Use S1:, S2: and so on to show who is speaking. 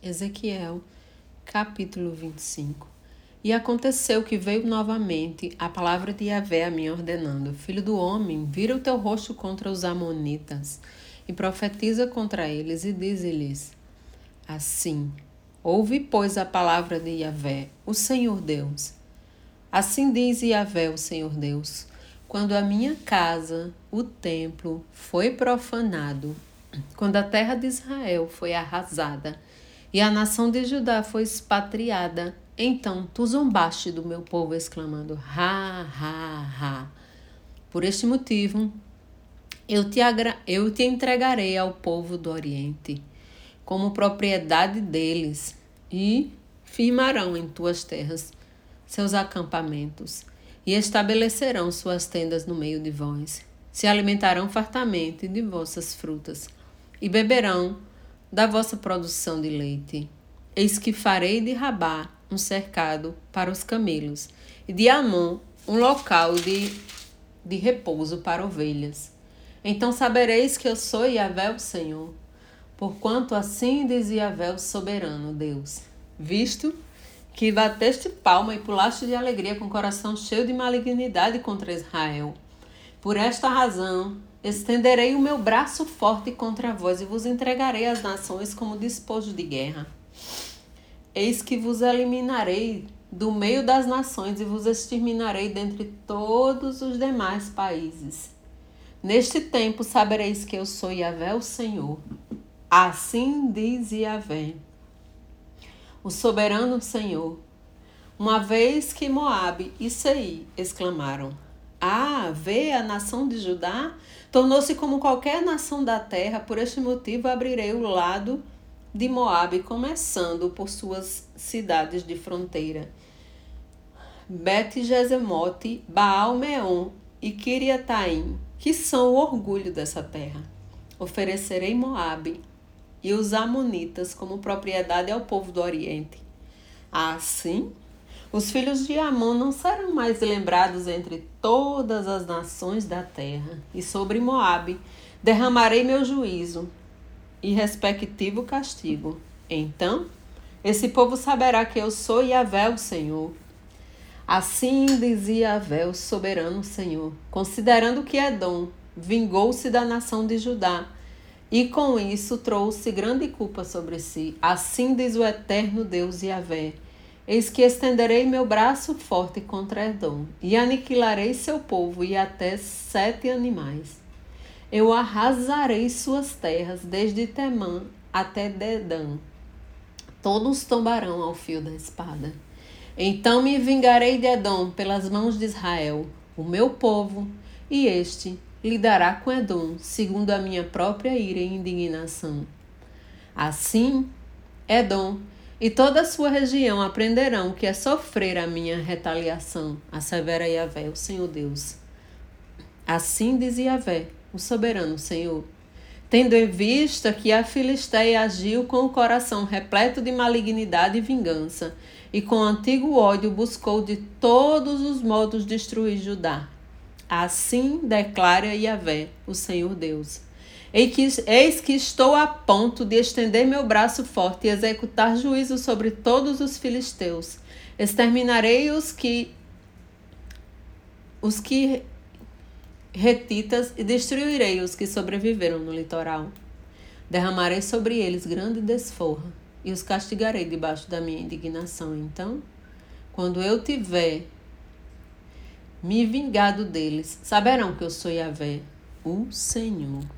S1: Ezequiel, capítulo 25. E aconteceu que veio novamente a palavra de Yahvé a mim ordenando: Filho do homem, vira o teu rosto contra os Amonitas e profetiza contra eles e dize-lhes: Assim, ouve, pois, a palavra de Yahvé, o Senhor Deus. Assim diz Yahvé, o Senhor Deus: Quando a minha casa, o templo, foi profanado, quando a terra de Israel foi arrasada, e a nação de Judá foi expatriada. Então tu zombaste do meu povo, exclamando: Ha, ha, ha. Por este motivo, eu te, eu te entregarei ao povo do Oriente, como propriedade deles, e firmarão em tuas terras seus acampamentos, e estabelecerão suas tendas no meio de vós. Se alimentarão fartamente de vossas frutas, e beberão da vossa produção de leite. Eis que farei de Rabá um cercado para os camelos, e de Amon um local de, de repouso para ovelhas. Então sabereis que eu sou Yahvé o Senhor, porquanto assim diz Yahvé o soberano Deus. Visto que bateste palma e pulaste de alegria com o coração cheio de malignidade contra Israel. Por esta razão Estenderei o meu braço forte contra vós e vos entregarei as nações como despojo de guerra. Eis que vos eliminarei do meio das nações e vos exterminarei dentre todos os demais países. Neste tempo sabereis que eu sou Yahvé o Senhor. Assim diz Yahvé, o soberano Senhor. Uma vez que Moabe e Sei exclamaram: ah, vê a nação de Judá? Tornou-se como qualquer nação da terra, por este motivo abrirei o lado de Moabe, começando por suas cidades de fronteira. Bet-Jezemote, Baal-Meon e Kiriataim, que são o orgulho dessa terra. Oferecerei Moabe e os Amonitas como propriedade ao povo do Oriente. Assim, os filhos de Amon não serão mais lembrados entre todas as nações da terra, e sobre Moabe derramarei meu juízo e respectivo castigo. Então, esse povo saberá que eu sou Yahvé, o Senhor. Assim dizia Yahvé, o soberano Senhor, considerando que Edom vingou-se da nação de Judá, e com isso trouxe grande culpa sobre si. Assim diz o eterno Deus Yahvé Eis que estenderei meu braço forte contra Edom, e aniquilarei seu povo e até sete animais. Eu arrasarei suas terras, desde Temã até Dedã. Todos tombarão ao fio da espada. Então me vingarei de Edom pelas mãos de Israel, o meu povo, e este lidará com Edom, segundo a minha própria ira e indignação. Assim, Edom e toda a sua região aprenderão que é sofrer a minha retaliação, assevera Yahvé, o Senhor Deus. Assim diz Yahvé, o soberano Senhor. Tendo em vista que a Filisteia agiu com o coração repleto de malignidade e vingança, e com antigo ódio buscou de todos os modos destruir Judá. Assim declara Yahvé, o Senhor Deus. Eis que estou a ponto de estender meu braço forte e executar juízo sobre todos os filisteus. Exterminarei os que os que retitas e destruirei os que sobreviveram no litoral. Derramarei sobre eles grande desforra e os castigarei debaixo da minha indignação. Então, quando eu tiver me vingado deles, saberão que eu sou Yahvé, o Senhor.